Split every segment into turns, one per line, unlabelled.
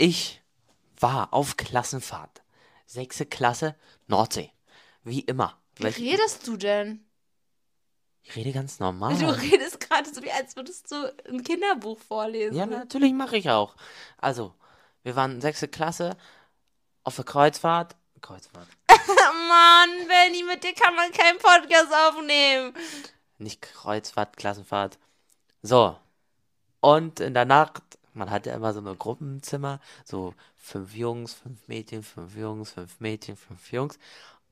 Ich war auf Klassenfahrt. Sechste Klasse, Nordsee. Wie immer.
Wie redest du denn?
Ich rede ganz normal.
Du redest gerade so, wie als würdest du ein Kinderbuch vorlesen.
Ja, natürlich mache ich auch. Also, wir waren sechste Klasse auf der Kreuzfahrt. Kreuzfahrt.
Mann, Benny, mit dir kann man keinen Podcast aufnehmen.
Nicht Kreuzfahrt, Klassenfahrt. So. Und in der Nacht, man hatte immer so ein Gruppenzimmer, so fünf Jungs, fünf Mädchen, fünf Jungs, fünf Mädchen, fünf Jungs.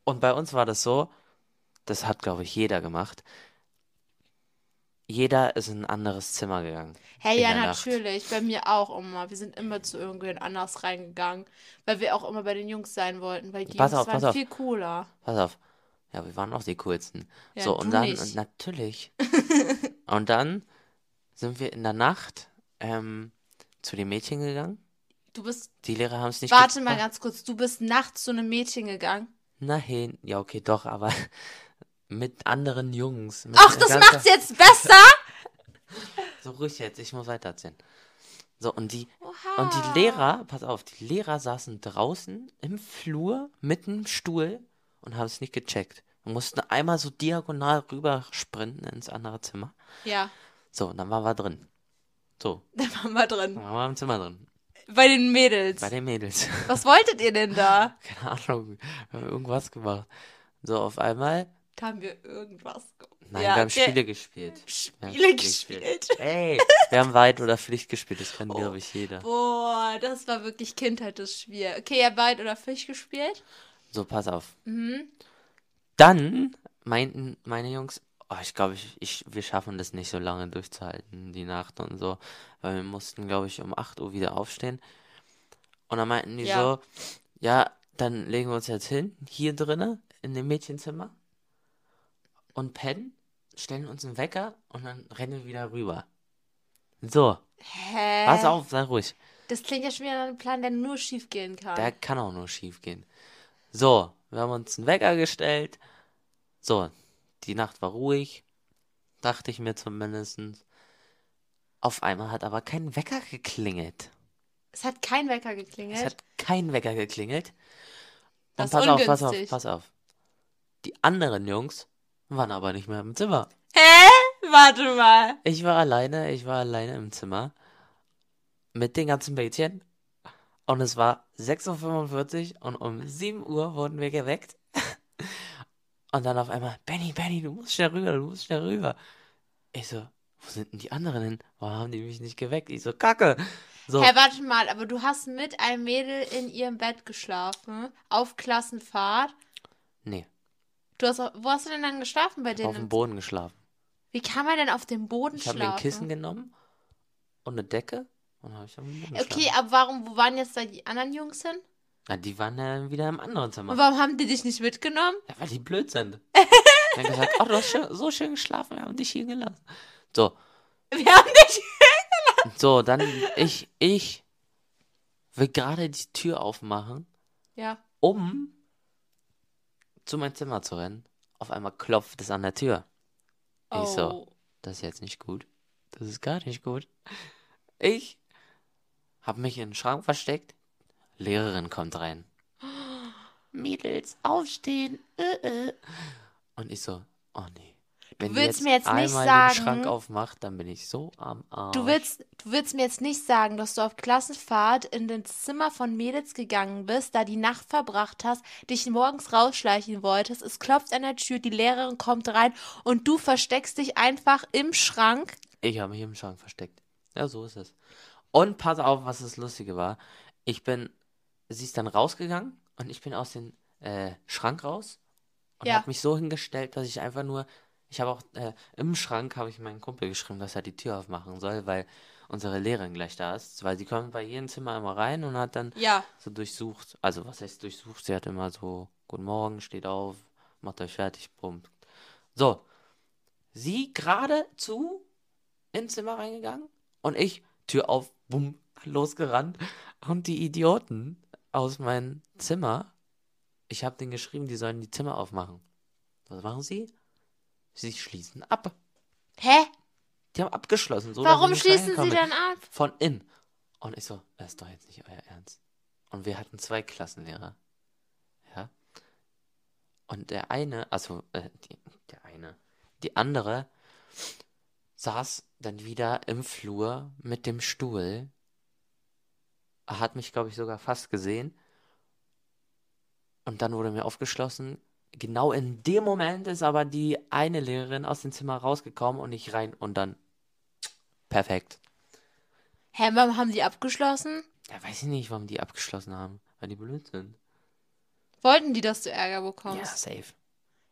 Und bei uns war das so, das hat, glaube ich, jeder gemacht. Jeder ist in ein anderes Zimmer gegangen.
Hey, ja, natürlich. Bei mir auch immer. Wir sind immer zu irgendwen anders reingegangen, weil wir auch immer bei den Jungs sein wollten, weil die
Pass
Jungs
auf,
waren
pass auf.
viel cooler.
Pass auf. Ja, wir waren auch die coolsten.
Ja,
so, und dann,
nicht.
und natürlich. und dann sind wir in der Nacht ähm, zu den Mädchen gegangen.
Du bist.
Die Lehrer haben es nicht
Warte mal ganz kurz. Du bist nachts zu einem Mädchen gegangen.
Nein, ja, okay, doch, aber mit anderen Jungs. Mit
Ach, das macht's jetzt besser?
So ruhig jetzt, ich muss weitererzählen. So, und die,
Oha.
und die Lehrer, pass auf, die Lehrer saßen draußen im Flur mit einem Stuhl und haben es nicht gecheckt. Wir mussten einmal so diagonal rüber sprinten ins andere Zimmer.
Ja,
So, und dann waren wir drin. So,
da waren wir drin.
dann waren wir im Zimmer drin.
Bei den Mädels.
Bei den Mädels.
Was wolltet ihr denn da?
Keine Ahnung, wir haben irgendwas gemacht. So, auf einmal,
Da haben wir irgendwas gemacht.
nein,
Ja,
wir haben. Spiele gespielt. Haben
Spiele gespielt.
Ey, wir haben Weit- oder Pflicht gespielt, das kann, glaube ich, jeder.
Boah, das war wirklich Kindheit das Spiel. Okay, ihr habt Wald oder Fisch gespielt?
So, pass auf.
Mhm.
Dann meinten meine Jungs, oh, ich glaube, ich, ich, wir schaffen das nicht so lange durchzuhalten, die Nacht und so. Weil wir mussten, glaube ich, um 8 Uhr wieder aufstehen. Und dann meinten die
Ja.
so, ja, dann legen wir uns jetzt hin, hier drinnen, in dem Mädchenzimmer. Und pennen, stellen uns einen Wecker und dann rennen wir wieder rüber. So,
Hä?
pass auf, sei ruhig.
Das klingt ja schon wieder nach einem Plan, der nur schief gehen kann.
Der kann auch nur schief gehen. So, wir haben uns einen Wecker gestellt. So, die Nacht war ruhig. Dachte ich mir zumindest. Auf einmal hat aber kein Wecker geklingelt.
es hat kein Wecker geklingelt.
Es hat kein Wecker geklingelt. Und
Das
pass
ist
auf, pass auf,
ungünstig.
pass auf. Die anderen Jungs waren aber nicht mehr im Zimmer.
Hä? Warte mal.
Ich war alleine, ich war alleine im Zimmer. Mit den ganzen Mädchen. Und es war 6.45 Uhr und um 7 Uhr wurden wir geweckt. Und dann auf einmal, Benny, Benny, du musst schnell rüber, du musst schnell rüber. Ich so, wo sind denn die anderen hin? Warum haben die mich nicht geweckt? Ich so, Kacke. So,
Hä, warte mal, aber du hast mit einem Mädel in ihrem Bett geschlafen, auf Klassenfahrt.
nee,
Du hast, wo hast du denn dann geschlafen bei
ich
denen?
auf dem Boden geschlafen.
Wie kann man denn auf dem Boden
Ich habe
schlafen?
mir ein Kissen genommen und eine Decke und habe ich auf dem Boden
Okay,
geschlafen.
aber warum, wo waren jetzt da die anderen Jungs hin?
Na, die waren ja wieder im anderen Zimmer.
Und warum haben die dich nicht mitgenommen?
Ja, weil die blöd sind. Die haben gesagt, oh, du hast so schön geschlafen, wir haben dich hier gelassen. So,
Wir haben dich.
so, dann ich, ich will gerade die Tür aufmachen,
Ja.
um zu meinem Zimmer zu rennen. Auf einmal klopft es an der Tür. Ich so,
Oh.
das ist jetzt nicht gut. Das ist gar nicht gut. Ich habe mich in den Schrank versteckt. Lehrerin kommt rein. Mädels, aufstehen. Äh, äh. Und ich so, oh nee. Wenn die
willst mir jetzt nicht
einmal
sagen-
den Schrank aufmacht, dann bin ich so am Arsch.
Du willst, du willst mir jetzt nicht sagen, dass du auf Klassenfahrt in das Zimmer von Mädels gegangen bist, da die Nacht verbracht hast, dich morgens rausschleichen wolltest, es klopft an der Tür, die Lehrerin kommt rein und du versteckst dich einfach im Schrank.
Ich habe mich im Schrank versteckt. Ja, so ist es. Und pass auf, was das Lustige war. Ich bin, sie ist dann rausgegangen und ich bin aus dem äh, Schrank raus und
Ja.
habe mich so hingestellt, dass ich einfach nur, ich habe auch äh, im Schrank habe ich meinen Kumpel geschrieben, dass er die Tür aufmachen soll, weil unsere Lehrerin gleich da ist, weil sie kommt bei jedem Zimmer immer rein und hat dann
Ja.
so durchsucht. Also, was heißt durchsucht? Sie hat immer so, guten Morgen, steht auf, macht euch fertig, bumm. So. Sie geradezu ins Zimmer reingegangen und ich, Tür auf, bumm, losgerannt. Und die Idioten aus meinem Zimmer, ich habe denen geschrieben, die sollen die Zimmer aufmachen. Was machen sie? Sie schließen ab.
Hä?
Die haben abgeschlossen. So,
Warum schließen sie dann ab?
Von innen. Und ich so, das ist doch jetzt nicht euer Ernst. Und wir hatten zwei Klassenlehrer. Ja. Und der eine, also, äh, die, der eine, die andere saß dann wieder im Flur mit dem Stuhl. Hat mich, glaube ich, sogar fast gesehen. Und dann wurde mir aufgeschlossen. Genau in dem Moment ist aber die eine Lehrerin aus dem Zimmer rausgekommen und ich rein und dann perfekt.
Hä, warum haben die abgeschlossen?
Ja, weiß ich nicht, warum die abgeschlossen haben. Weil die blöd sind.
Wollten die, dass du Ärger
Ja,
bekommst?
safe.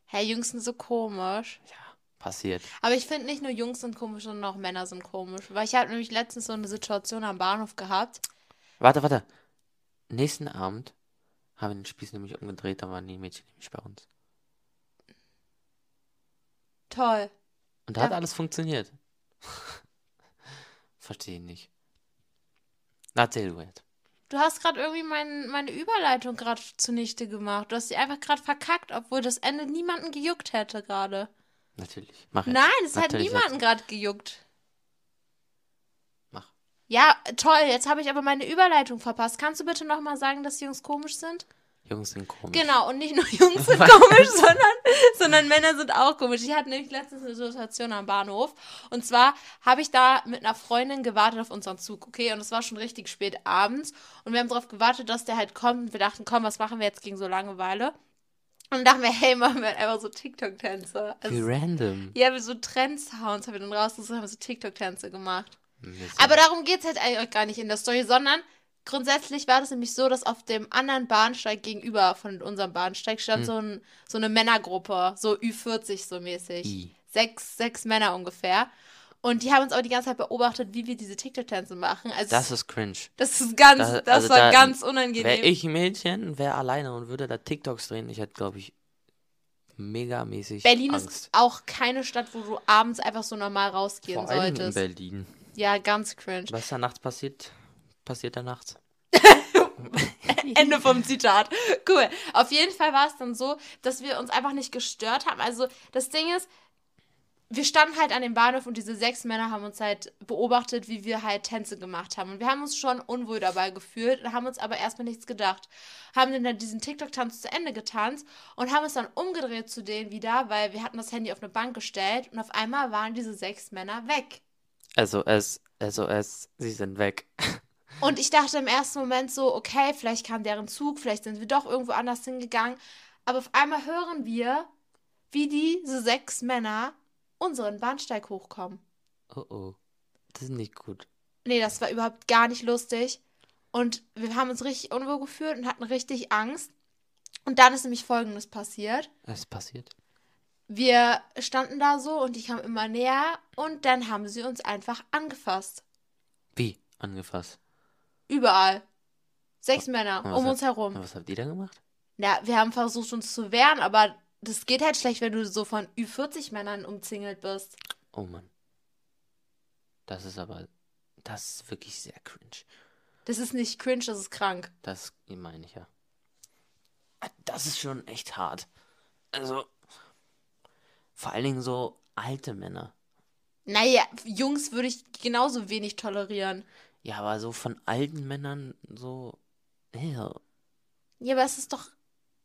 Hä, Jungs sind so komisch.
Ja, passiert.
Aber ich finde nicht nur Jungs sind komisch, sondern auch Männer sind komisch. Weil ich habe nämlich letztens so eine Situation am Bahnhof gehabt.
Warte, warte. Nächsten Abend haben wir den Spieß nämlich umgedreht, da waren die Mädchen nämlich bei uns.
Toll.
Und da hat
Ja.
alles funktioniert. Verstehe ich nicht. Na, erzähl du jetzt.
Du hast gerade irgendwie mein, meine Überleitung gerade zunichte gemacht. Du hast sie einfach gerade verkackt, obwohl das Ende niemanden gejuckt hätte gerade.
Natürlich. Mach jetzt.
Nein, es hat niemanden gerade gejuckt. Ja, toll. Jetzt habe ich aber meine Überleitung verpasst. Kannst du bitte nochmal sagen, dass Jungs komisch sind?
Jungs sind komisch.
Genau, und nicht nur Jungs sind komisch, sondern, sondern Männer sind auch komisch. Ich hatte nämlich letztens eine Situation am Bahnhof. Und zwar habe ich da mit einer Freundin gewartet auf unseren Zug, okay? Und es war schon richtig spät abends. Und wir haben darauf gewartet, dass der halt kommt. Und wir dachten, komm, was machen wir jetzt gegen so Langeweile? Und dann dachten wir, hey, machen wir halt einfach so TikTok-Tänze.
Wie
Also,
random.
ja, wir so Trend-Sounds haben wir dann rausgesucht, haben so TikTok-Tänze gemacht. Aber darum geht es halt eigentlich gar nicht in der Story, sondern grundsätzlich war das nämlich so, dass auf dem anderen Bahnsteig gegenüber von unserem Bahnsteig stand so, ein, so eine Männergruppe, so Ü40 so mäßig.
I.
Sechs, sechs Männer ungefähr. Und die haben uns auch die ganze Zeit beobachtet, wie wir diese TikTok-Tänze machen. Also
Das ist cringe.
das ist ganz,
Da-
das
also
war
da-
ganz
Wäre
unangenehm.
ich ein Mädchen, wäre alleine und würde da TikToks drehen, ich hätte, glaube ich, megamäßig
Berlin
Angst.
ist auch keine Stadt, wo du abends einfach so normal rausgehen
Vor allem in
solltest.
Berlin.
Ja, ganz cringe.
Was da nachts passiert, passiert da nachts.
Ende vom Zitat. Cool. Auf jeden Fall war es dann so, dass wir uns einfach nicht gestört haben. Also das Ding ist, wir standen halt an dem Bahnhof und diese sechs Männer haben uns halt beobachtet, wie wir halt Tänze gemacht haben. Und wir haben uns schon unwohl dabei gefühlt, haben uns aber erstmal nichts gedacht. Haben dann halt diesen TikTok-Tanz zu Ende getanzt und haben uns dann umgedreht zu denen wieder, weil wir hatten das Handy auf eine Bank gestellt und auf einmal waren diese sechs Männer weg.
SOS, SOS, sie sind weg.
Und ich dachte im ersten Moment so, okay, vielleicht kam deren Zug, vielleicht sind wir doch irgendwo anders hingegangen. Aber auf einmal hören wir, wie diese sechs Männer unseren Bahnsteig hochkommen.
Oh oh. Das ist nicht gut.
Nee, das war überhaupt gar nicht lustig. Und wir haben uns richtig unwohl gefühlt und hatten richtig Angst. Und dann ist nämlich Folgendes passiert.
Es ist passiert.
Wir standen da so und die kamen immer näher und dann haben sie uns einfach angefasst.
Wie? Angefasst.
Überall. Sechs Männer um
hat-
uns herum.
Was habt ihr dann gemacht?
Ja, wir haben versucht, uns zu wehren, aber das geht halt schlecht, wenn du so von Ü40 Männern umzingelt bist.
Oh Mann. Das ist aber, das ist wirklich sehr cringe.
Das ist nicht cringe, das ist krank.
Das meine ich ja. Das ist schon echt hart. Also, vor allen Dingen so alte Männer.
Naja, Jungs würde ich genauso wenig tolerieren.
Ja, aber so von alten Männern so. Ja.
Ja, aber es ist doch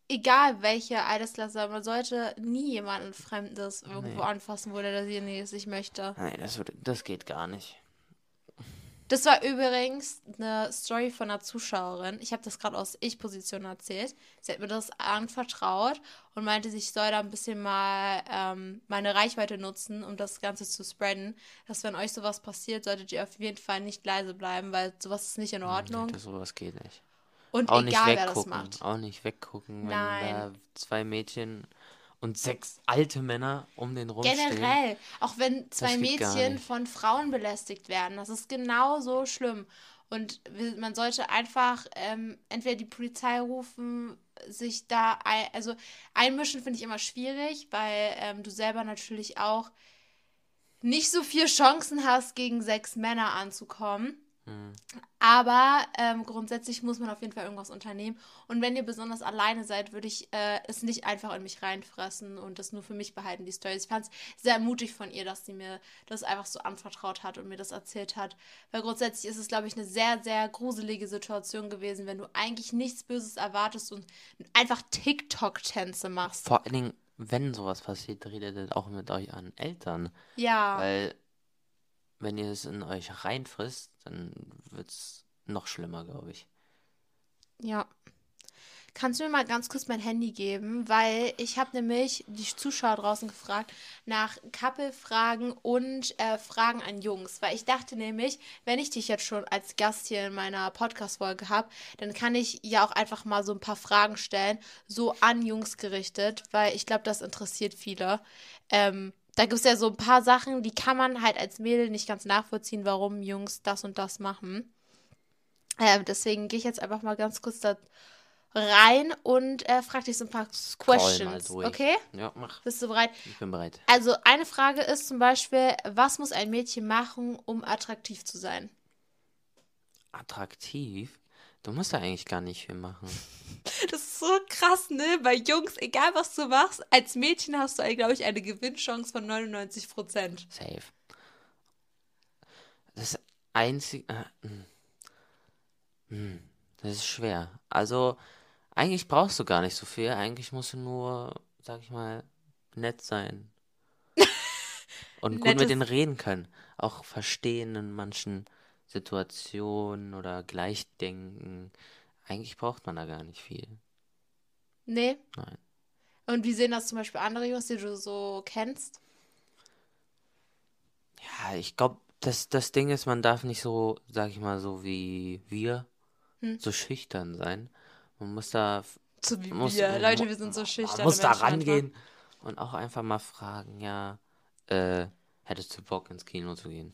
egal, welche Altersklasse. Man sollte nie jemanden Fremdes irgendwo
Nee.
anfassen, wo der derjenige es nicht möchte.
Nein, das, würde, das geht gar nicht.
Das war übrigens eine Story von einer Zuschauerin. Ich habe das gerade aus Ich-Position erzählt. Sie hat mir das anvertraut und meinte, ich soll da ein bisschen mal ähm, meine Reichweite nutzen, um das Ganze zu spreaden. Dass wenn euch sowas passiert, solltet ihr auf jeden Fall nicht leise bleiben, weil sowas ist nicht in Ordnung.
Nee, das, sowas geht nicht.
und
Auch nicht
egal, wer das
weggucken.
macht.
Auch nicht weggucken, wenn
Nein.
da zwei Mädchen und sechs alte Männer um den rumstehen.
Generell, auch wenn zwei Mädchen von Frauen belästigt werden, das ist genauso schlimm. Und man sollte einfach ähm, entweder die Polizei rufen, sich da, ein, also einmischen finde ich immer schwierig, weil ähm, du selber natürlich auch nicht so viel Chancen hast, gegen sechs Männer anzukommen.
Hm.
Aber ähm, grundsätzlich muss man auf jeden Fall irgendwas unternehmen. Und wenn ihr besonders alleine seid, würde ich äh, es nicht einfach in mich reinfressen und das nur für mich behalten, die Story. Ich fand es sehr mutig von ihr, dass sie mir das einfach so anvertraut hat und mir das erzählt hat. Weil grundsätzlich ist es, glaube ich, eine sehr, sehr gruselige Situation gewesen, wenn du eigentlich nichts Böses erwartest und einfach TikTok-Tänze machst.
Vor allen Dingen, wenn sowas passiert, redet ihr auch mit euren Eltern.
Ja.
Weil, wenn ihr es in euch reinfrisst, dann wird es noch schlimmer, glaube ich.
Ja. Kannst du mir mal ganz kurz mein Handy geben? Weil ich habe nämlich die Zuschauer draußen gefragt nach Couple-Fragen und äh, Fragen an Jungs. Weil ich dachte nämlich, wenn ich dich jetzt schon als Gast hier in meiner Podcast-Folge habe, dann kann ich ja auch einfach mal so ein paar Fragen stellen, so an Jungs gerichtet, weil ich glaube, das interessiert viele. Ähm, da gibt es ja so ein paar Sachen, die kann man halt als Mädel nicht ganz nachvollziehen, warum Jungs das und das machen. Ähm, deswegen gehe ich jetzt einfach mal ganz kurz da rein und äh, frage dich so ein paar
mal
Questions. Okay?
Ja, mach.
Bist du bereit?
Ich bin bereit.
Also eine Frage ist zum Beispiel, was muss ein Mädchen machen, um attraktiv zu sein?
Attraktiv? Du musst da eigentlich gar nicht viel machen.
Das ist so krass, ne? Bei Jungs, egal was du machst, als Mädchen hast du, glaube ich, eine Gewinnchance von 99 Prozent.
Safe. Das einzige. Äh, hm. Hm, das ist schwer. Also, eigentlich brauchst du gar nicht so viel. Eigentlich musst du nur, sag ich mal, nett sein. Und gut
Nettes-
mit denen reden können. Auch verstehen in manchen Situationen oder Gleichdenken. Eigentlich braucht man da gar nicht viel.
Nee?
Nein.
Und wie sehen das zum Beispiel andere Jungs, die du so kennst?
Ja, ich glaube, das, das Ding ist, man darf nicht so, sag ich mal, so wie wir,
Hm.
so schüchtern sein. Man muss da,
So wie
muss,
wir. Leute, wir sind so schüchtern.
Man muss da rangehen und auch einfach mal fragen, ja, äh, hättest du Bock ins Kino zu gehen?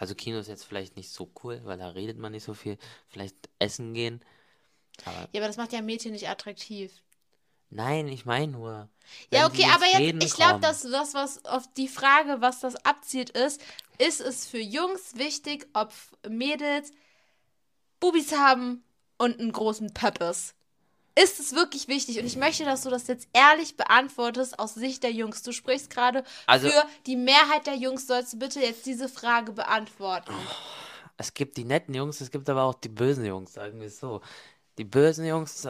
Also Kino ist jetzt vielleicht nicht so cool, weil da redet man nicht so viel. Vielleicht essen gehen. Aber
Ja, aber das macht ja Mädchen nicht attraktiv.
nein, ich meine nur.
Ja, okay,
ins
aber jetzt, ich glaube, dass das, was auf die Frage, was das abzielt, ist, ist es für Jungs wichtig, ob Mädels Bubis haben und einen großen Pöppes? Ist es wirklich wichtig? Und ich möchte, dass du das jetzt ehrlich beantwortest aus Sicht der Jungs. Du sprichst gerade
Also-
für die Mehrheit der Jungs. Sollst du bitte jetzt diese Frage beantworten?
Es gibt die netten Jungs, es gibt aber auch die bösen Jungs, sagen wir es so. Die bösen Jungs,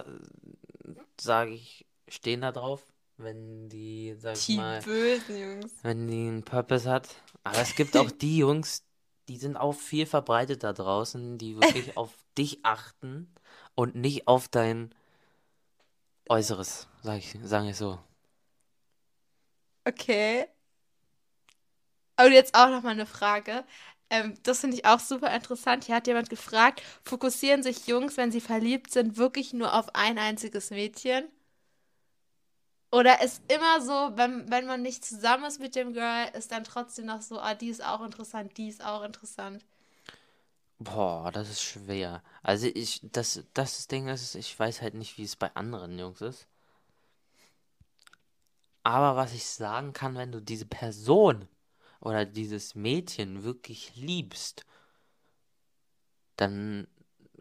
sage ich, stehen da drauf, wenn die, sag ich mal,
bösen Jungs.
wenn die einen Purpose hat. Aber es gibt auch die Jungs, die sind auch viel verbreitet da draußen, die wirklich auf dich achten und nicht auf dein Äußeres, sag ich, sagen wir so.
Okay. Aber jetzt auch noch mal eine Frage. Ähm, das finde ich auch super interessant. Hier hat jemand gefragt, fokussieren sich Jungs, wenn sie verliebt sind, wirklich nur auf ein einziges Mädchen? Oder ist immer so, wenn, wenn man nicht zusammen ist mit dem Girl, ist dann trotzdem noch so, ah, die ist auch interessant, die ist auch interessant.
Boah, das ist schwer. Also ich, das, das Ding ist, ich weiß halt nicht, wie es bei anderen Jungs ist. Aber was ich sagen kann, wenn du diese Person oder dieses Mädchen wirklich liebst, dann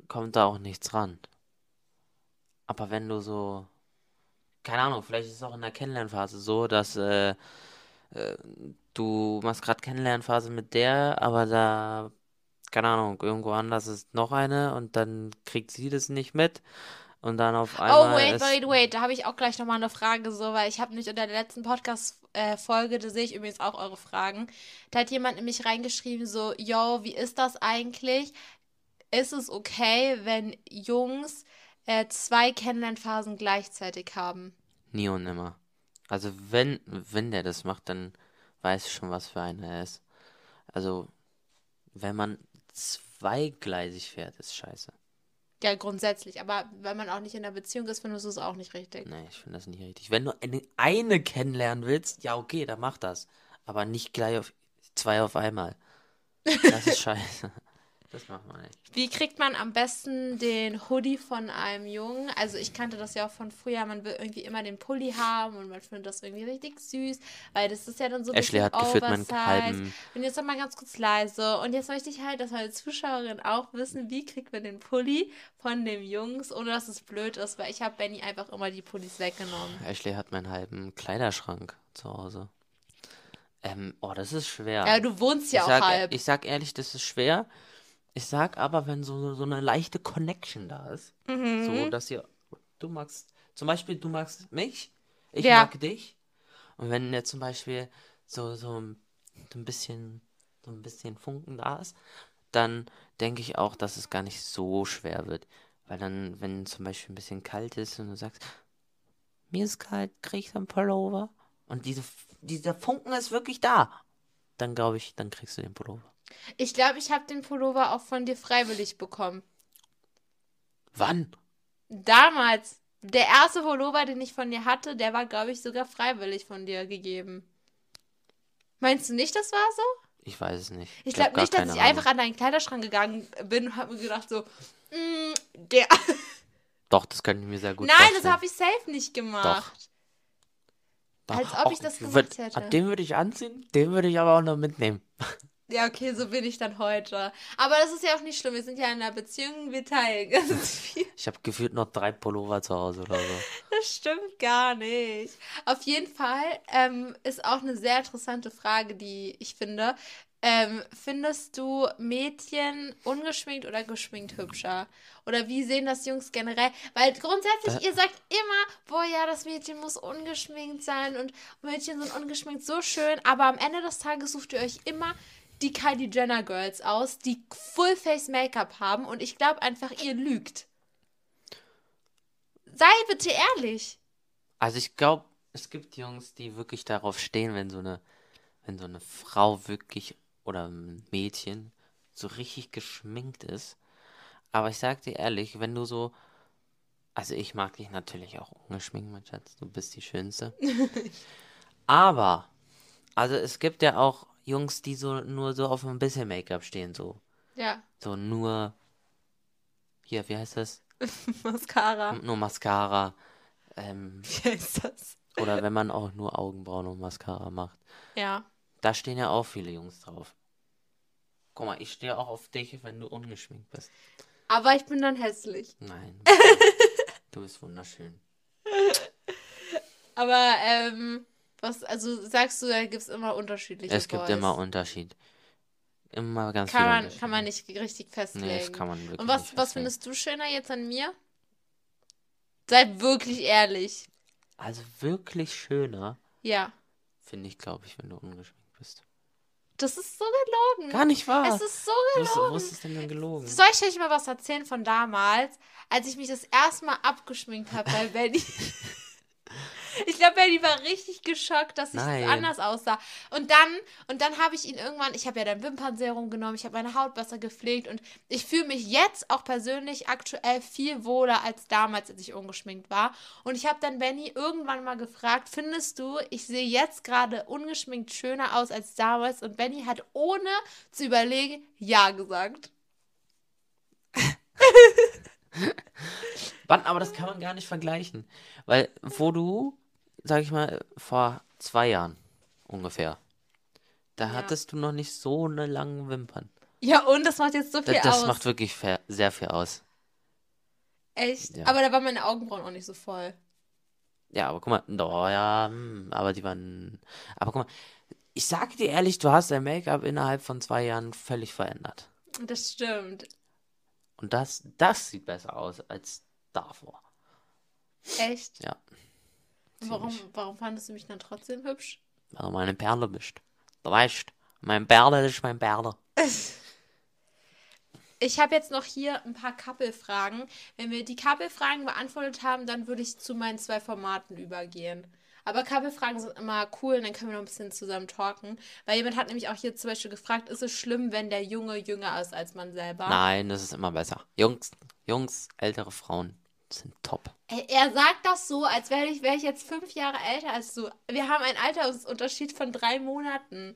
kommt da auch nichts ran. Aber wenn du so, keine Ahnung, vielleicht ist es auch in der Kennenlernphase so, dass äh, äh, du machst gerade Kennenlernphase mit der, aber da keine Ahnung, irgendwo anders ist noch eine und dann kriegt sie das nicht mit und dann auf
Oh,
einmal
wait,
ist,
wait, wait. Da habe ich auch gleich nochmal eine Frage, so, weil ich habe nämlich unter der letzten Podcast-Folge, da sehe ich übrigens auch eure Fragen, da hat jemand nämlich reingeschrieben, so, yo, wie ist das eigentlich? Ist es okay, wenn Jungs äh, zwei Kennenlernphasen gleichzeitig haben?
nie und nimmer. Also wenn, wenn der das macht, dann weiß ich schon, was für einer er ist. Also, wenn man zweigleisig fährt, ist scheiße.
Ja, grundsätzlich. Aber wenn man auch nicht in der Beziehung ist, findest du es auch nicht richtig.
Nee, ich finde das nicht richtig. Wenn du eine, eine kennenlernen willst, ja, okay, dann mach das. Aber nicht gleich auf zwei auf einmal. Das ist scheiße. Das macht man nicht.
Wie kriegt man am besten den Hoodie von einem Jungen? Also ich kannte das ja auch von früher, man will irgendwie immer den Pulli haben und man findet das irgendwie richtig süß, weil das ist ja dann so ein
Ashley
bisschen
hat gefühlt meinen.
Und jetzt noch mal ganz kurz leise. Und jetzt möchte ich halt, dass meine Zuschauerin auch wissen, wie kriegt man den Pulli von dem Jungs, ohne dass es blöd ist, weil ich habe Benny einfach immer die Pullis weggenommen.
Ashley hat meinen halben Kleiderschrank zu Hause. Ähm, oh, das ist schwer.
Ja, du wohnst ja
ich
auch
sag,
halb.
Ich sag ehrlich, das ist schwer. Ich sag aber, wenn so, so eine leichte Connection da ist,
Mhm.
so, dass ihr, du magst, zum Beispiel, du magst mich, ich
Ja.
mag dich. Und wenn jetzt zum Beispiel so, so, ein- so ein bisschen, so ein bisschen Funken da ist, dann denke ich auch, dass es gar nicht so schwer wird. Weil dann, wenn zum Beispiel ein bisschen kalt ist und du sagst, mir ist kalt, krieg ich dann Pullover? Und diese, dieser Funken ist wirklich da. Dann glaube ich, dann kriegst du den Pullover.
Ich glaube, ich habe den Pullover auch von dir freiwillig bekommen.
Wann?
Damals, der erste Pullover, den ich von dir hatte, der war, glaube ich, sogar freiwillig von dir gegeben. Meinst du nicht, das war so?
Ich weiß es nicht.
Ich
hab
glaube nicht, dass ich
Ahnung.
einfach an deinen Kleiderschrank gegangen bin und habe mir gedacht so, mm, der.
Doch, das könnte ich mir sehr gut
Nein,
vorstellen.
das habe ich safe nicht gemacht.
Doch,
als ob ich
auch-
das gemacht
würd-
hätte.
Den würde ich anziehen, den würde ich aber auch noch mitnehmen.
Ja, okay, so bin ich dann heute. Aber das ist ja auch nicht schlimm. Wir sind ja in einer Beziehung, wir teilen ganz viel.
Ich habe gefühlt noch drei Pullover zu Hause oder so.
Das stimmt gar nicht. Auf jeden Fall ähm, ist auch eine sehr interessante Frage, die ich finde. Ähm, findest du Mädchen ungeschminkt oder geschminkt hübscher? Oder wie sehen das Jungs generell? Weil grundsätzlich,
Da-
ihr sagt immer, boah, ja, das Mädchen muss ungeschminkt sein und Mädchen sind ungeschminkt so schön, aber am Ende des Tages sucht ihr euch immer die Kylie Jenner Girls aus, die Full-Face Make-up haben und ich glaube einfach, ihr lügt. Sei bitte ehrlich.
Also ich glaube, es gibt Jungs, die wirklich darauf stehen, wenn so eine, wenn so eine Frau wirklich oder ein Mädchen so richtig geschminkt ist. Aber ich sag dir ehrlich, wenn du so, also ich mag dich natürlich auch ungeschminkt, mein Schatz, du bist die Schönste. Aber, also es gibt ja auch Jungs, die so nur so auf ein bisschen Make-up stehen, so,
Ja,
so nur, hier, wie heißt das?
Mascara.
Nur Mascara. Ähm,
Wie heißt das?
oder wenn man auch nur Augenbrauen und Mascara macht.
Ja.
Da stehen ja auch viele Jungs drauf. Guck mal, ich stehe auch auf dich, wenn du ungeschminkt bist.
Aber ich bin dann hässlich.
Nein. du bist wunderschön.
Aber, ähm, was, also sagst du, da gibt es immer unterschiedliche
Es gibt
Boys.
immer Unterschied. Immer ganz
Kann man, kann man nicht richtig festlegen.
Nee, das kann man wirklich
Und was,
nicht
was findest du schöner jetzt an mir? Seid wirklich ehrlich.
Also wirklich schöner
Ja.
finde ich, glaube ich, wenn du ungeschminkt bist.
Das ist so gelogen.
Gar nicht wahr.
Es ist so
ist,
gelogen.
wo ist es denn denn gelogen?
Soll ich euch mal was erzählen von damals, als ich mich das erste Mal abgeschminkt habe bei Benny? ich glaube, Benny war richtig geschockt, dass ich
Nein.
anders aussah. Und dann, und dann habe ich ihn irgendwann, ich habe ja dann Wimpernserum genommen, ich habe meine Haut besser gepflegt und ich fühle mich jetzt auch persönlich aktuell viel wohler als damals, als ich ungeschminkt war. Und ich habe dann Benny irgendwann mal gefragt, findest du, ich sehe jetzt gerade ungeschminkt schöner aus als damals? Und Benny hat ohne zu überlegen ja gesagt.
Wann, aber das kann man gar nicht vergleichen. Weil, wo du, sag ich mal, vor zwei Jahren ungefähr, da
Ja.
hattest du noch nicht so eine lange Wimpern.
Ja, und das macht jetzt so viel
Das, das
aus.
macht wirklich sehr viel aus.
Echt?
Ja.
Aber da waren meine Augenbrauen auch nicht so voll.
Ja, aber guck mal, doch, ja, hm, aber die waren. Aber guck mal, ich sag dir ehrlich, du hast dein Make-up innerhalb von zwei Jahren völlig verändert.
Das stimmt.
Und das, das sieht besser aus als davor.
Echt?
Ja.
Warum,
ziemlich.
warum fandest du mich dann trotzdem hübsch?
Weil du meine Perle bist. Du weißt, mein Perle ist mein Perle.
Ich habe jetzt noch hier ein paar Couple-Fragen. Wenn wir die Couple-Fragen beantwortet haben, dann würde ich zu meinen zwei Formaten übergehen. Aber Couple-Fragen sind immer cool und dann können wir noch ein bisschen zusammen talken. Weil jemand hat nämlich auch hier zum Beispiel gefragt, ist es schlimm, wenn der Junge jünger ist als man selber?
Nein, das ist immer besser. Jungs, Jungs, ältere Frauen sind top.
Er sagt das so, als wäre ich, wär ich jetzt fünf Jahre älter als du. Wir haben einen Altersunterschied von drei Monaten.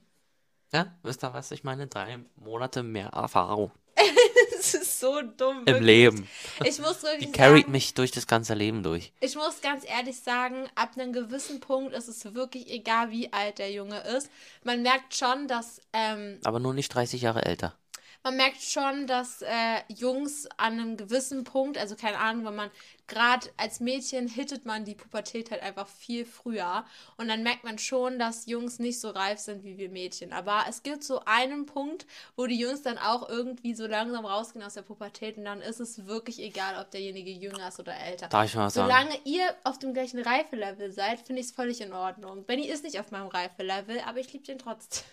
Ja, wisst ihr was? Ich meine, drei Monate mehr Erfahrung
Das ist so dumm.
im
wirklich.
Leben.
Ich muss wirklich
Die carried
sagen,
mich durch das ganze Leben durch.
ich muss ganz ehrlich sagen, ab einem gewissen Punkt ist es wirklich egal, wie alt der Junge ist. Man merkt schon, dass ähm,
Aber nur nicht 30 Jahre älter.
man merkt schon, dass äh, Jungs an einem gewissen Punkt, also keine Ahnung, wenn man gerade als Mädchen hittet man die Pubertät halt einfach viel früher und dann merkt man schon, dass Jungs nicht so reif sind wie wir Mädchen. Aber es gibt so einen Punkt, wo die Jungs dann auch irgendwie so langsam rausgehen aus der Pubertät und dann ist es wirklich egal, ob derjenige jünger ist oder älter.
Darf ich mal was sagen?
Solange ihr auf dem gleichen Reifelevel seid, finde ich es völlig in Ordnung. Benny ist nicht auf meinem Reifelevel, aber ich liebe den trotzdem.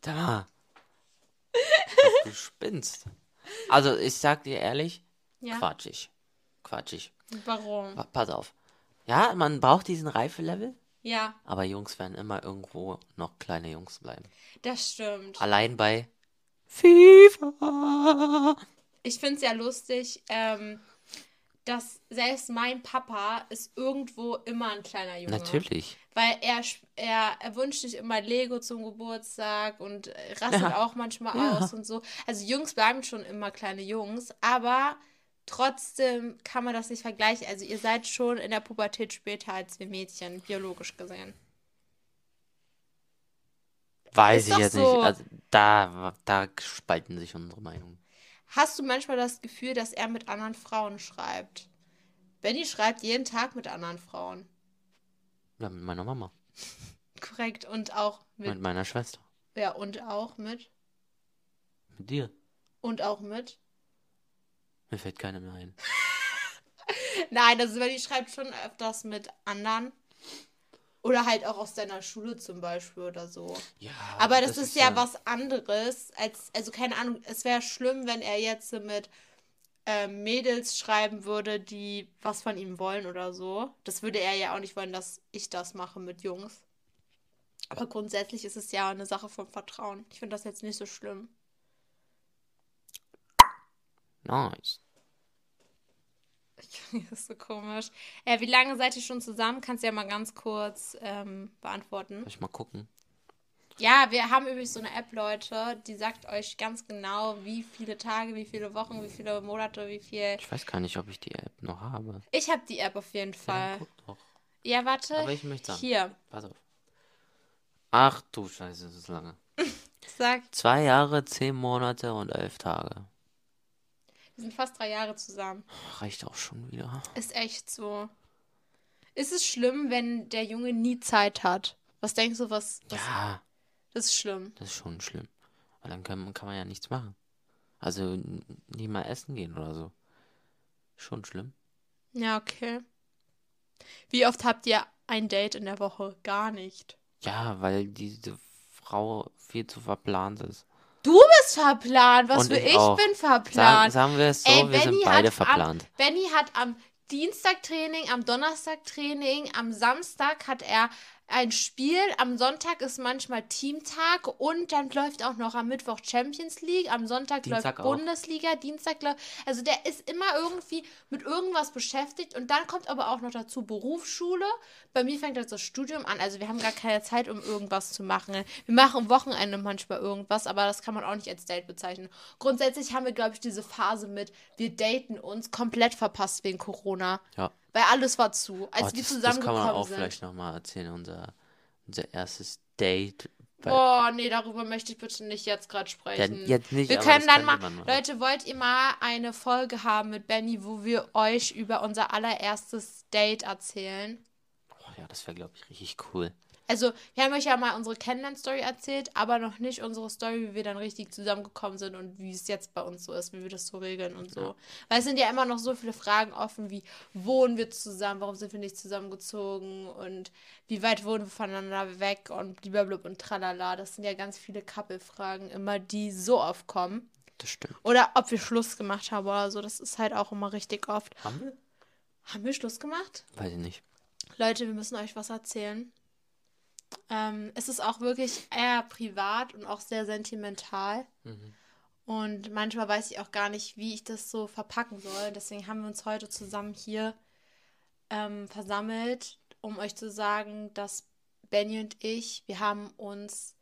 Da. du spinnst. Also, ich sag dir ehrlich,
Ja.
quatschig. Quatschig.
Warum?
Pa- Pass auf. Ja, man braucht diesen Reifelevel,
Ja,
aber Jungs werden immer irgendwo noch kleine Jungs bleiben.
das stimmt.
Allein bei FIFA.
Ich finde es ja lustig, ähm, dass selbst mein Papa ist irgendwo immer ein kleiner Junge.
Natürlich.
Weil er, er, er wünscht sich immer Lego zum Geburtstag und rastet
Ja.
auch manchmal
Ja.
aus und so. Also Jungs bleiben schon immer kleine Jungs, aber trotzdem kann man das nicht vergleichen. Also ihr seid schon in der Pubertät später als wir Mädchen, biologisch gesehen.
Weiß
Ist
ich jetzt
so.
nicht. Also, da, da spalten sich unsere Meinungen.
Hast du manchmal das Gefühl, dass er mit anderen Frauen schreibt? Benny schreibt jeden Tag mit anderen Frauen.
Ja, mit meiner Mama.
Korrekt. Und auch mit.
Mit meiner Schwester.
Ja, und auch mit.
Mit dir.
Und auch mit.
Mir fällt keiner mehr ein.
Nein, also Benny schreibt schon öfters mit anderen. Oder halt auch aus deiner Schule zum Beispiel oder so.
Ja.
Aber das, ist, ja, was anderes als, also keine Ahnung, es wäre schlimm, wenn er jetzt mit ähm, Mädels schreiben würde, die was von ihm wollen oder so. Das würde er ja auch nicht wollen, dass ich das mache mit Jungs. Aber grundsätzlich ist es ja eine Sache von Vertrauen. Ich finde das jetzt nicht so schlimm.
Nice.
Das ist so komisch. Äh, wie lange seid ihr schon zusammen? Kannst du ja mal ganz kurz ähm, beantworten.
Soll ich mal gucken?
Ja, wir haben übrigens so eine App, Leute, die sagt euch ganz genau, wie viele Tage, wie viele Wochen, wie viele Monate, wie viel.
Ich weiß gar nicht, ob ich die App noch habe.
Ich habe die App auf jeden
Ja,
Fall.
guck doch.
Ja, warte.
Aber ich möchte sagen.
Hier,
Pass auf. Ach du Scheiße, das ist lange.
sag,
Zwei Jahre, zehn Monate und elf Tage.
Wir sind fast drei Jahre zusammen.
Reicht auch schon wieder.
Ist echt so. Ist es schlimm, wenn der Junge nie Zeit hat? Was denkst du, was. was
Ja,
Das ist schlimm.
das ist schon schlimm. Weil dann kann, kann man ja nichts machen. Also n- nicht mal essen gehen oder so. Schon schlimm.
Ja, okay. Wie oft habt ihr ein Date in der Woche? Gar nicht.
Ja, weil diese Frau viel zu verplant ist.
Du bist verplant. Was
Und
für
ich
ich, bin
Sagen,
verplant.
sagen wir es so,
Ey,
wir sind
Benny
beide
hat
verplant.
Am, Benny hat am Dienstag Training, am Donnerstag Training, am Samstag hat er ein Spiel, am Sonntag ist manchmal Teamtag und dann läuft auch noch am Mittwoch Champions League, am Sonntag
Dienstag
läuft
auch.
Bundesliga, Dienstag läuft. Also der ist immer irgendwie mit irgendwas beschäftigt und dann kommt aber auch noch dazu Berufsschule. Bei mir fängt jetzt das Studium an, also wir haben gar keine Zeit, um irgendwas zu machen. Wir machen am Wochenende manchmal irgendwas, aber das kann man auch nicht als Date bezeichnen. Grundsätzlich haben wir, glaube ich, diese Phase mit, wir daten uns komplett verpasst wegen Corona.
Ja.
Weil alles war zu. Als
Oh,
wir
das, das
zusammengekommen
kann man auch
sind.
vielleicht nochmal erzählen, unser, unser erstes Date.
Oh, nee, darüber möchte ich bitte nicht jetzt gerade sprechen.
jetzt nicht,
wir können
das
dann mal. Leute, wollt ihr mal eine Folge haben mit Benny, wo wir euch über unser allererstes Date erzählen?
oh, ja, das wäre, glaube ich, richtig cool.
Also, wir haben euch ja mal unsere Kennenlern-Story erzählt, aber noch nicht unsere Story, wie wir dann richtig zusammengekommen sind und wie es jetzt bei uns so ist, wie wir das so regeln und so. Weil es sind ja immer noch so viele Fragen offen, wie wohnen wir zusammen, warum sind wir nicht zusammengezogen und wie weit wohnen wir voneinander weg und blablabla und tralala. Das sind ja ganz viele Couple-Fragen immer, die so oft kommen.
Das stimmt.
Oder ob wir Schluss gemacht haben oder so, das ist halt auch immer richtig oft.
Haben wir?
Haben wir Schluss gemacht?
Weiß ich nicht.
Leute, wir müssen euch was erzählen. Ähm, es ist auch wirklich eher privat und auch sehr sentimental.
Mhm.
Und manchmal weiß ich auch gar nicht, wie ich das so verpacken soll. Deswegen haben wir uns heute zusammen hier ähm, versammelt, um euch zu sagen, dass Benny und ich, wir haben uns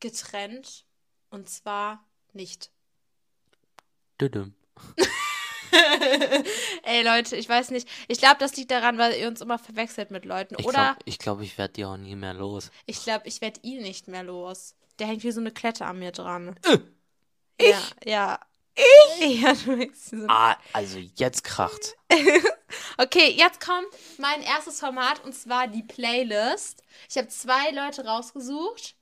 getrennt. Und zwar nicht.
Düdüm.
Ey Leute, ich weiß nicht. Ich glaube, das liegt daran, weil ihr uns immer verwechselt mit Leuten.
Ich
Oder
glaube, ich, glaub, ich werde die auch nie mehr los.
ich glaube, ich werde ihn nicht mehr los. Der hängt wie so eine Klette an mir dran.
Äh,
Ja, ja. Ich? Ja, du hängst so
Ah, also jetzt kracht.
Okay, jetzt kommt mein erstes Format und zwar die Playlist. Ich habe zwei Leute rausgesucht.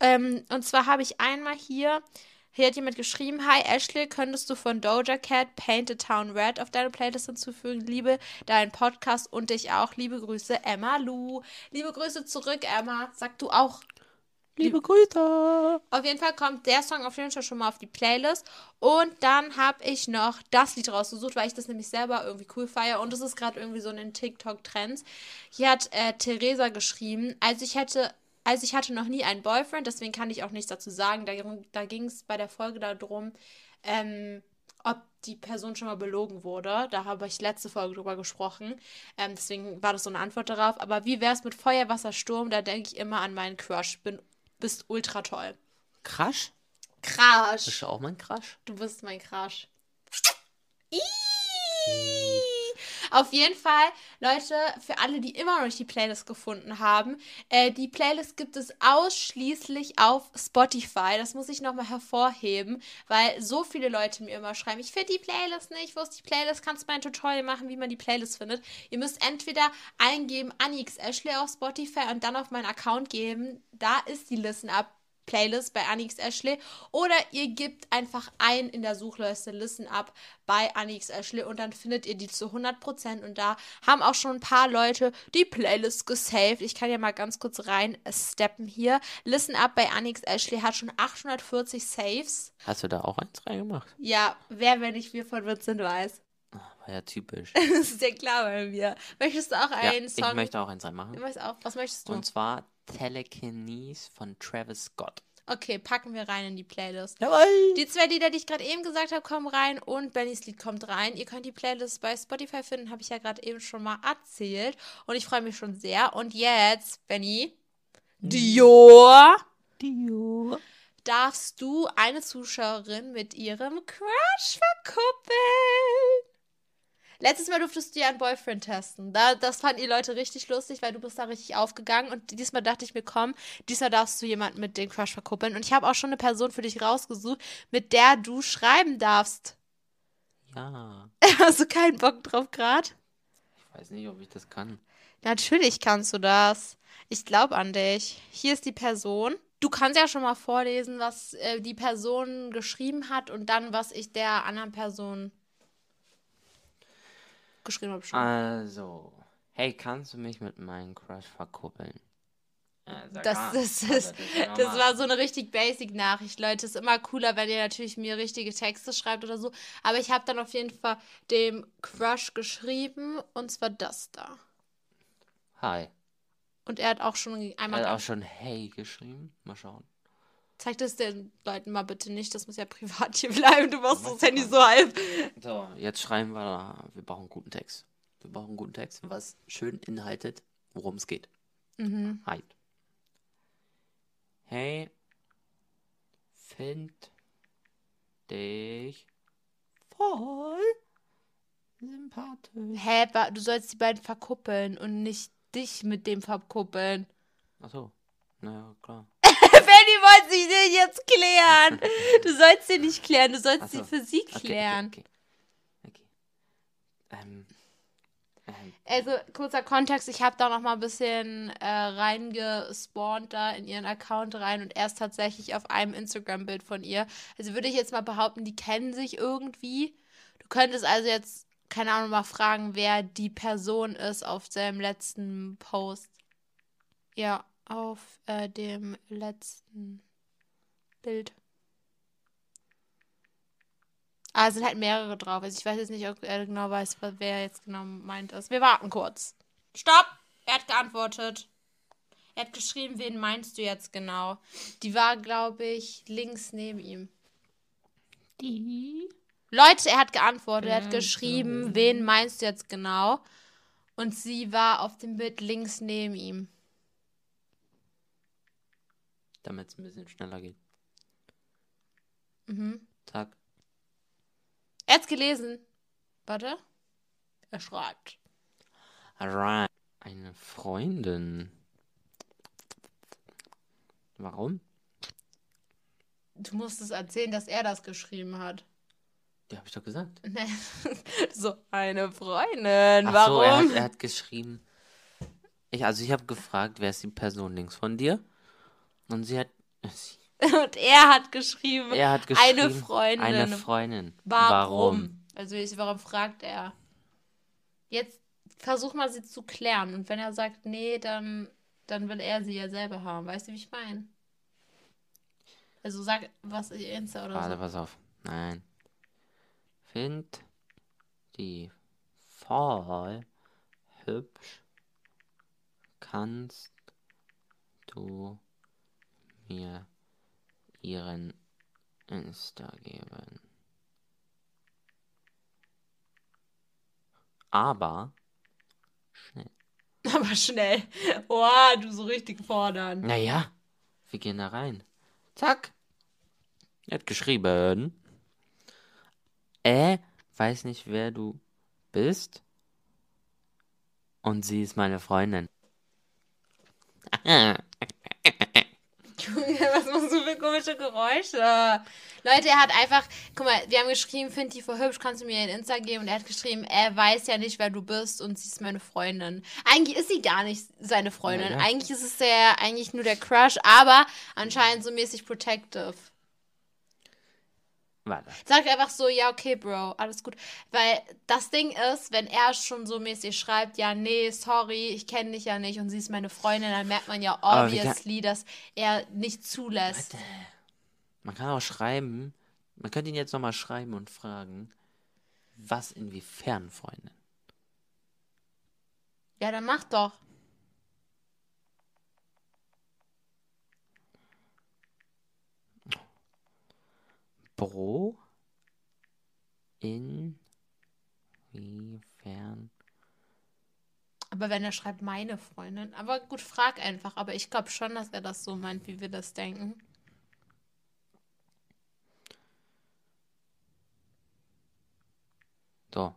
Ähm, und zwar habe ich einmal hier, hier hat jemand geschrieben, Hi Ashley, könntest du von Doja Cat Paint the Town Red auf deine Playlist hinzufügen? Liebe deinen Podcast und dich auch. Liebe Grüße, Emma Lu. Liebe Grüße zurück, Emma. Sag du auch.
Liebe Grüße.
Auf jeden Fall kommt der Song auf jeden Fall schon mal auf die Playlist. Und dann habe ich noch das Lied rausgesucht, weil ich das nämlich selber irgendwie cool feiere. Und das ist gerade irgendwie so in den TikTok-Trends. Hier hat äh, Theresa geschrieben, also ich hätte. Also ich hatte noch nie einen Boyfriend, deswegen kann ich auch nichts dazu sagen. Da, da ging es bei der Folge darum, ähm, ob die Person schon mal belogen wurde. Da habe ich letzte Folge drüber gesprochen. Ähm, deswegen war das so eine Antwort darauf. Aber wie wäre es mit Feuer, Sturm? Da denke ich immer an meinen Crush. Bin, bist ultra toll.
Crush?
Crush.
Bist du auch mein Crush?
Du bist mein Crush. Ih. Auf jeden Fall, Leute, für alle, die immer noch nicht die Playlist gefunden haben, äh, die Playlist gibt es ausschließlich auf Spotify. Das muss ich nochmal hervorheben, weil so viele Leute mir immer schreiben, ich finde die Playlist nicht, wo ist die Playlist? Kannst du mir ein Tutorial machen, wie man die Playlist findet? Ihr müsst entweder eingeben Anix Ashley auf Spotify und dann auf meinen Account geben. Da ist die Listen Up Playlist bei Anix Ashley oder ihr gebt einfach ein in der Suchleiste Listen Up bei Anix Ashley und dann findet ihr die zu 100% und da haben auch schon ein paar Leute die Playlist gesaved. Ich kann ja mal ganz kurz rein steppen hier. Listen Up bei Anix Ashley hat schon 840 Saves.
Hast du da auch eins reingemacht?
Ja, wer, wenn ich wir von Vincent weiß.
War ja typisch.
Das ist ja klar bei mir. Möchtest du auch
ja,
einen
ich
Song?
möchte auch eins reinmachen.
Du möchtest auch. Was möchtest du?
Und zwar Telekinese von Travis Scott.
Okay, packen wir rein in die Playlist.
Jawohl!
Die zwei Lieder, die ich gerade eben gesagt habe, kommen rein und Bennys Lied kommt rein. Ihr könnt die Playlist bei Spotify finden, habe ich ja gerade eben schon mal erzählt. Und ich freue mich schon sehr. Und jetzt, Benny, Dior,
Dio.
darfst du eine Zuschauerin mit ihrem Crush verkuppeln. Letztes Mal durftest du ja einen Boyfriend testen. Da, das fanden die Leute richtig lustig, weil du bist da richtig aufgegangen. Und diesmal dachte ich mir, komm, diesmal darfst du jemanden mit dem Crush verkuppeln. Und ich habe auch schon eine Person für dich rausgesucht, mit der du schreiben darfst.
Ja.
Hast du keinen Bock drauf gerade?
Ich weiß nicht, ob ich das kann.
Natürlich kannst du das. Ich glaube an dich. Hier ist die Person. Du kannst ja schon mal vorlesen, was äh, die Person geschrieben hat und dann, was ich der anderen Person geschrieben habe. schon.
Also. Hey, kannst du mich mit meinem Crush verkuppeln? Sag
Das,
Also,
das,
sag
das war so eine richtig basic Nachricht, Leute. Ist immer cooler, wenn ihr natürlich mir richtige Texte schreibt oder so. Aber ich habe dann auf jeden Fall dem Crush geschrieben und zwar das da.
Hi.
Und er hat auch schon
Er
einmal.
hat auch schon Hey geschrieben. Mal schauen.
Zeig das den Leuten mal bitte nicht, das muss ja privat hier bleiben. Du machst das Handy so halb.
So, jetzt schreiben wir, wir brauchen einen guten Text. Wir brauchen einen guten Text, was schön inhaltet, worum es geht.
Mhm.
Hi. Hey, find dich voll sympathisch.
Hä, wa- du sollst die beiden verkuppeln und nicht dich mit dem verkuppeln.
Achso, naja, klar.
Benny wollte sich den jetzt klären. Du sollst den nicht klären, du sollst
Ach so.
sie für sie
Okay,
klären.
Okay, okay. okay. Ähm, ähm,
Also, kurzer Kontext, ich habe da noch mal ein bisschen äh, reingespawnt da in ihren Account rein und erst tatsächlich auf einem Instagram-Bild von ihr. Also würde ich jetzt mal behaupten, die kennen sich irgendwie. Du könntest also jetzt, keine Ahnung, mal fragen, wer die Person ist auf seinem letzten Post. Ja, auf äh, dem letzten Bild. Ah, es sind halt mehrere drauf. Also ich weiß jetzt nicht, ob er genau weiß, wer jetzt genau meint ist. Wir warten kurz. Stopp! Er hat geantwortet. Er hat geschrieben, wen meinst du jetzt genau? Die war, glaube ich, links neben ihm.
Die?
Leute, er hat geantwortet. Er hat geschrieben, wen meinst du jetzt genau? Und sie war auf dem Bild links neben ihm.
Damit es ein bisschen schneller geht.
Mhm.
Zack.
Er hat's gelesen. Warte. Er schreibt.
Alright. Eine Freundin. Warum?
Du musst es erzählen, dass er das geschrieben hat.
Die habe ich doch gesagt.
So, eine Freundin.
Ach
Warum?
so, er hat, er hat geschrieben. Ich, also ich habe gefragt, wer ist die Person links von dir? Und sie hat. Sie,
Und er hat geschrieben,
er hat geschrieben.
eine Freundin.
Eine Freundin.
Warum? Also ich, warum fragt er? Jetzt versuch mal sie zu klären. Und wenn er sagt, nee, dann, dann will er sie ja selber haben. Weißt du, wie ich meine? Also sag was ihr Insta oder
Warte,
so.
pass auf. Nein. Find die voll hübsch. Kannst du mir ihren Insta geben? Aber schnell.
Aber schnell. Oh, du so richtig fordern.
Naja, wir gehen da rein. Zack. Er hat geschrieben. Äh, weiß nicht, wer du bist. Und sie ist meine Freundin.
Junge, was machst du für komische Geräusche? Leute, er hat einfach, guck mal, wir haben geschrieben, find die voll hübsch, kannst du mir ihren Insta geben? Und er hat geschrieben, er weiß ja nicht, wer du bist und sie ist meine Freundin. Eigentlich ist sie gar nicht seine Freundin.
Ja.
Eigentlich ist es der, eigentlich nur der Crush, aber anscheinend so mäßig protective.
Warte.
Sagt einfach so, ja, okay, Bro, alles gut. Weil das Ding ist, wenn er schon so mäßig schreibt, ja, nee, sorry, ich kenne dich ja nicht und sie ist meine Freundin, dann merkt man ja obviously, dass er nicht zulässt.
Man kann auch schreiben. Man könnte ihn jetzt nochmal schreiben und fragen, was inwiefern Freundin.
Ja, dann mach doch.
Bro? Inwiefern?
Aber wenn er schreibt, meine Freundin. Aber gut, frag einfach. Aber ich glaube schon, dass er das so meint, wie wir das denken.
So,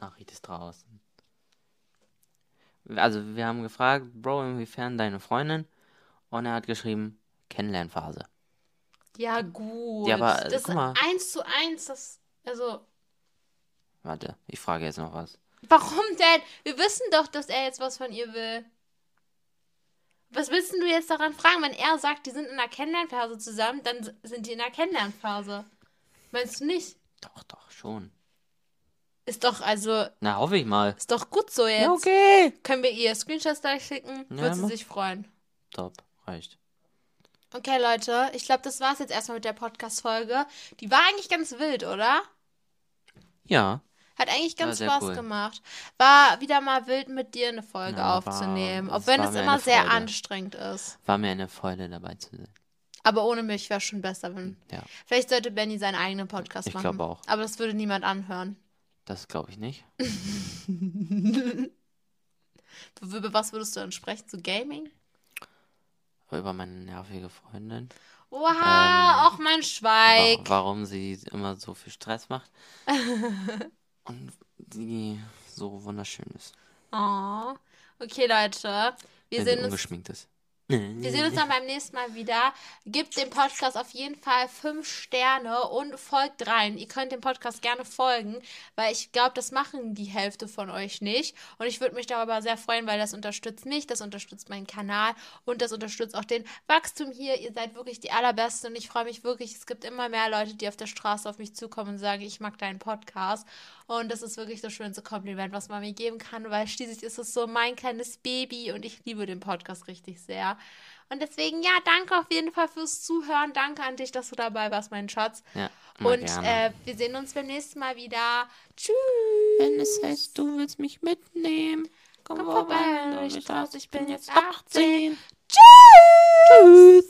Nachricht ist draußen. Also, wir haben gefragt, Bro, inwiefern deine Freundin? Und er hat geschrieben, Kennenlernphase.
Ja, gut.
Ja, aber, äh,
das
guck mal.
ist eins zu eins. Das, also,
Warte, ich frage jetzt noch was.
warum denn? Wir wissen doch, dass er jetzt was von ihr will. Was willst du jetzt daran fragen? Wenn er sagt, die sind in der Kennenlernphase zusammen, dann sind die in der Kennenlernphase. Meinst du nicht?
Doch, doch, schon.
Ist doch, also,
Na, hoffe ich mal.
ist doch gut so jetzt.
Ja, okay.
Können wir ihr Screenshots gleich schicken?
Ja,
Wird sie sich freuen.
Top, reicht.
Okay, Leute, ich glaube, das war's jetzt erstmal mit der Podcast-Folge. Die war eigentlich ganz wild, oder?
Ja,
Hat eigentlich ganz Spaß
cool.
gemacht. War wieder mal wild mit dir eine Folge
Ja,
aufzunehmen.
es
Auch wenn es immer sehr anstrengend ist.
war mir eine Freude dabei zu sein.
Aber ohne mich wäre schon besser, wenn.
Ja,
Vielleicht sollte Benny seinen eigenen Podcast
Ich
machen.
glaube auch.
Aber das würde niemand anhören.
das glaube ich nicht.
Über was würdest du dann sprechen? Zu Gaming?
Über meine nervige Freundin.
Oha,
Ähm,
auch mein Schweig.
Wa warum sie immer so viel Stress macht. Und die so wunderschön ist.
Oh. Okay, Leute. Wir
wenn
sehen uns
ungeschminkt ist.
Wir sehen uns dann beim nächsten Mal wieder. Gebt dem Podcast auf jeden Fall fünf Sterne und folgt rein. Ihr könnt dem Podcast gerne folgen, weil ich glaube, das machen die Hälfte von euch nicht. Und ich würde mich darüber sehr freuen, weil das unterstützt mich, das unterstützt meinen Kanal und das unterstützt auch den Wachstum hier. Ihr seid wirklich die allerbesten und ich freue mich wirklich. Es gibt immer mehr Leute, die auf der Straße auf mich zukommen und sagen, ich mag deinen Podcast. Und das ist wirklich das schönste Kompliment, was man mir geben kann, weil schließlich ist es so mein kleines Baby und ich liebe den Podcast richtig sehr. Und deswegen, ja, danke auf jeden Fall fürs Zuhören. Danke an dich, dass du dabei warst, mein Schatz.
Ja,
Und äh, wir sehen uns beim nächsten Mal wieder. Tschüss.
Wenn es heißt, du willst mich mitnehmen.
Komm,
Komm vorbei, traust, ich bin jetzt 18.
Tschüss.